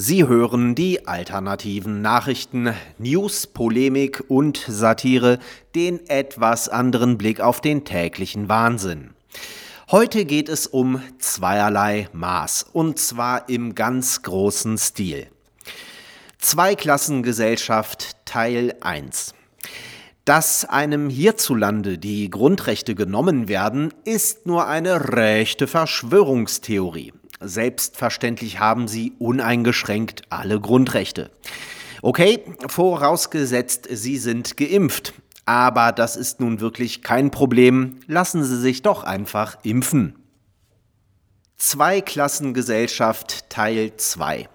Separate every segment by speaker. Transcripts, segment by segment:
Speaker 1: Sie hören die alternativen Nachrichten, News, Polemik und Satire, den etwas anderen Blick auf den täglichen Wahnsinn. Heute geht es um zweierlei Maß, und zwar im ganz großen Stil. Zweiklassengesellschaft Teil 1 dass einem hierzulande die Grundrechte genommen werden, ist nur eine rechte Verschwörungstheorie. Selbstverständlich haben sie uneingeschränkt alle Grundrechte. Okay, vorausgesetzt, Sie sind geimpft. Aber das ist nun wirklich kein Problem. Lassen Sie sich doch einfach impfen. Zweiklassengesellschaft Teil 2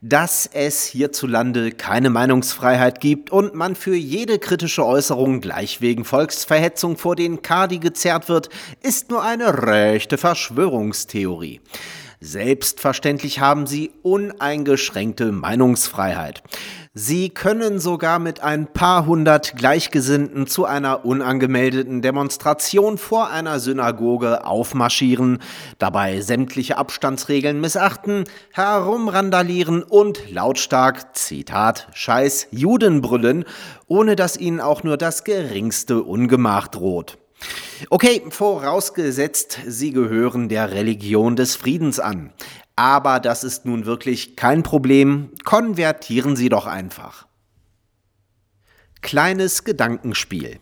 Speaker 1: dass es hierzulande keine Meinungsfreiheit gibt und man für jede kritische Äußerung gleich wegen Volksverhetzung vor den Kadi gezerrt wird, ist nur eine rechte Verschwörungstheorie. Selbstverständlich haben sie uneingeschränkte Meinungsfreiheit. Sie können sogar mit ein paar hundert Gleichgesinnten zu einer unangemeldeten Demonstration vor einer Synagoge aufmarschieren, dabei sämtliche Abstandsregeln missachten, herumrandalieren und lautstark, Zitat, Scheiß Juden brüllen, ohne dass ihnen auch nur das geringste Ungemach droht. Okay, vorausgesetzt, Sie gehören der Religion des Friedens an. Aber das ist nun wirklich kein Problem. Konvertieren Sie doch einfach. Kleines Gedankenspiel.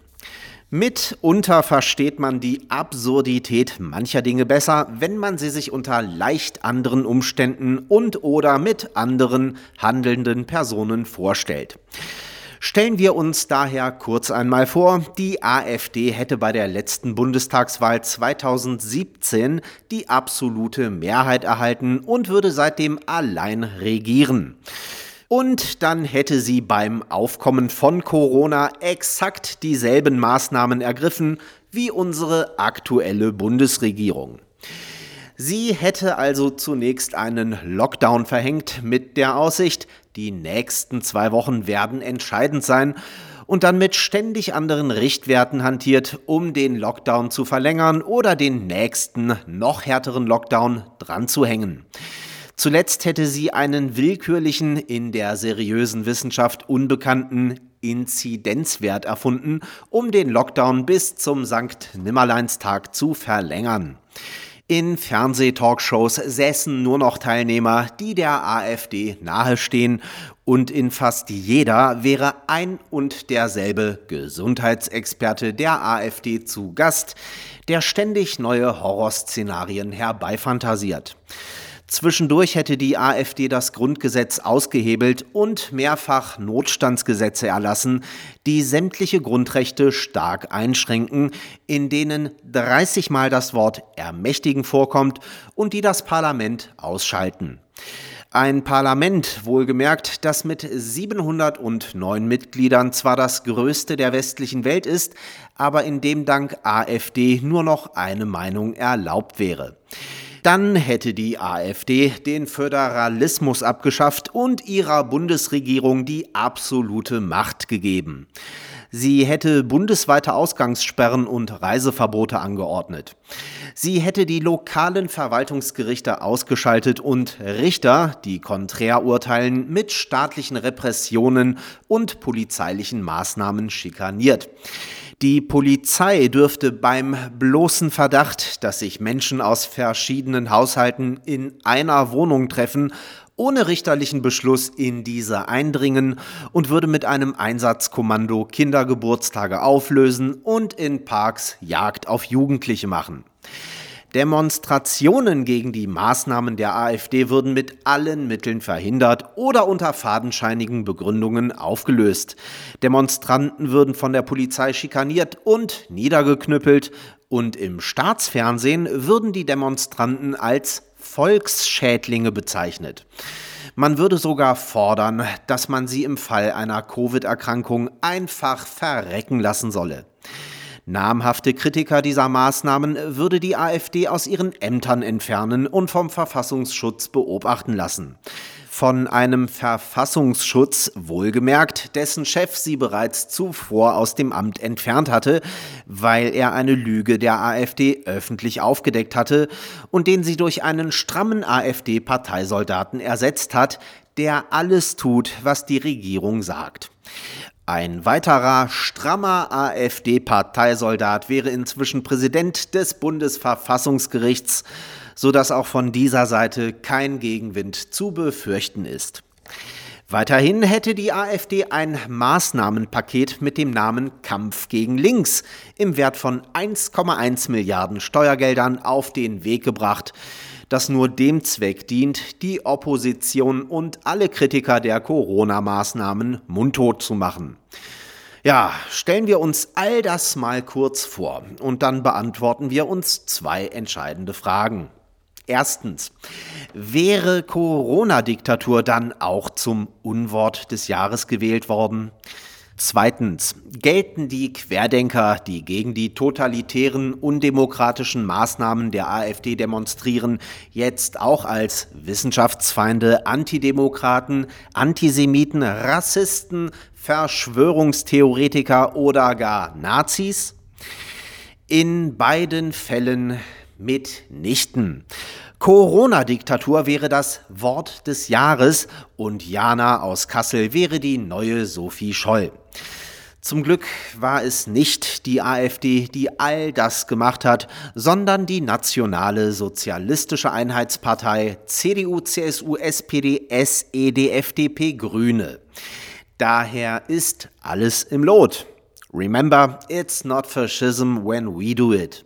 Speaker 1: Mitunter versteht man die Absurdität mancher Dinge besser, wenn man sie sich unter leicht anderen Umständen und oder mit anderen handelnden Personen vorstellt. Stellen wir uns daher kurz einmal vor, die AfD hätte bei der letzten Bundestagswahl 2017 die absolute Mehrheit erhalten und würde seitdem allein regieren. Und dann hätte sie beim Aufkommen von Corona exakt dieselben Maßnahmen ergriffen wie unsere aktuelle Bundesregierung. Sie hätte also zunächst einen Lockdown verhängt mit der Aussicht, die nächsten zwei Wochen werden entscheidend sein und dann mit ständig anderen Richtwerten hantiert, um den Lockdown zu verlängern oder den nächsten, noch härteren Lockdown dran zu hängen. Zuletzt hätte sie einen willkürlichen, in der seriösen Wissenschaft unbekannten Inzidenzwert erfunden, um den Lockdown bis zum Sankt Nimmerleinstag zu verlängern. In Fernsehtalkshows säßen nur noch Teilnehmer, die der AfD nahestehen und in fast jeder wäre ein und derselbe Gesundheitsexperte der AfD zu Gast, der ständig neue Horrorszenarien herbeifantasiert. Zwischendurch hätte die AfD das Grundgesetz ausgehebelt und mehrfach Notstandsgesetze erlassen, die sämtliche Grundrechte stark einschränken, in denen 30 Mal das Wort ermächtigen vorkommt und die das Parlament ausschalten. Ein Parlament, wohlgemerkt, das mit 709 Mitgliedern zwar das größte der westlichen Welt ist, aber in dem dank AfD nur noch eine Meinung erlaubt wäre. Dann hätte die AfD den Föderalismus abgeschafft und ihrer Bundesregierung die absolute Macht gegeben. Sie hätte bundesweite Ausgangssperren und Reiseverbote angeordnet. Sie hätte die lokalen Verwaltungsgerichte ausgeschaltet und Richter, die konträr urteilen, mit staatlichen Repressionen und polizeilichen Maßnahmen schikaniert. Die Polizei dürfte beim bloßen Verdacht, dass sich Menschen aus verschiedenen Haushalten in einer Wohnung treffen, ohne richterlichen Beschluss in diese eindringen und würde mit einem Einsatzkommando Kindergeburtstage auflösen und in Parks Jagd auf Jugendliche machen. Demonstrationen gegen die Maßnahmen der AfD würden mit allen Mitteln verhindert oder unter fadenscheinigen Begründungen aufgelöst. Demonstranten würden von der Polizei schikaniert und niedergeknüppelt und im Staatsfernsehen würden die Demonstranten als Volksschädlinge bezeichnet. Man würde sogar fordern, dass man sie im Fall einer Covid-Erkrankung einfach verrecken lassen solle. Namhafte Kritiker dieser Maßnahmen würde die AfD aus ihren Ämtern entfernen und vom Verfassungsschutz beobachten lassen. Von einem Verfassungsschutz, wohlgemerkt, dessen Chef sie bereits zuvor aus dem Amt entfernt hatte, weil er eine Lüge der AfD öffentlich aufgedeckt hatte und den sie durch einen strammen AfD-Parteisoldaten ersetzt hat, der alles tut, was die Regierung sagt. Ein weiterer strammer AfD-Parteisoldat wäre inzwischen Präsident des Bundesverfassungsgerichts, sodass auch von dieser Seite kein Gegenwind zu befürchten ist. Weiterhin hätte die AfD ein Maßnahmenpaket mit dem Namen Kampf gegen Links im Wert von 1,1 Milliarden Steuergeldern auf den Weg gebracht, das nur dem Zweck dient, die Opposition und alle Kritiker der Corona-Maßnahmen mundtot zu machen. Ja, stellen wir uns all das mal kurz vor und dann beantworten wir uns zwei entscheidende Fragen. Erstens, wäre Corona-Diktatur dann auch zum Unwort des Jahres gewählt worden? Zweitens, gelten die Querdenker, die gegen die totalitären, undemokratischen Maßnahmen der AfD demonstrieren, jetzt auch als Wissenschaftsfeinde, Antidemokraten, Antisemiten, Rassisten, Verschwörungstheoretiker oder gar Nazis? In beiden Fällen mitnichten. Corona-Diktatur wäre das Wort des Jahres und Jana aus Kassel wäre die neue Sophie Scholl. Zum Glück war es nicht die AfD, die all das gemacht hat, sondern die nationale sozialistische Einheitspartei CDU, CSU, SPD, SED, FDP, Grüne. Daher ist alles im Lot. Remember, it's not fascism when we do it.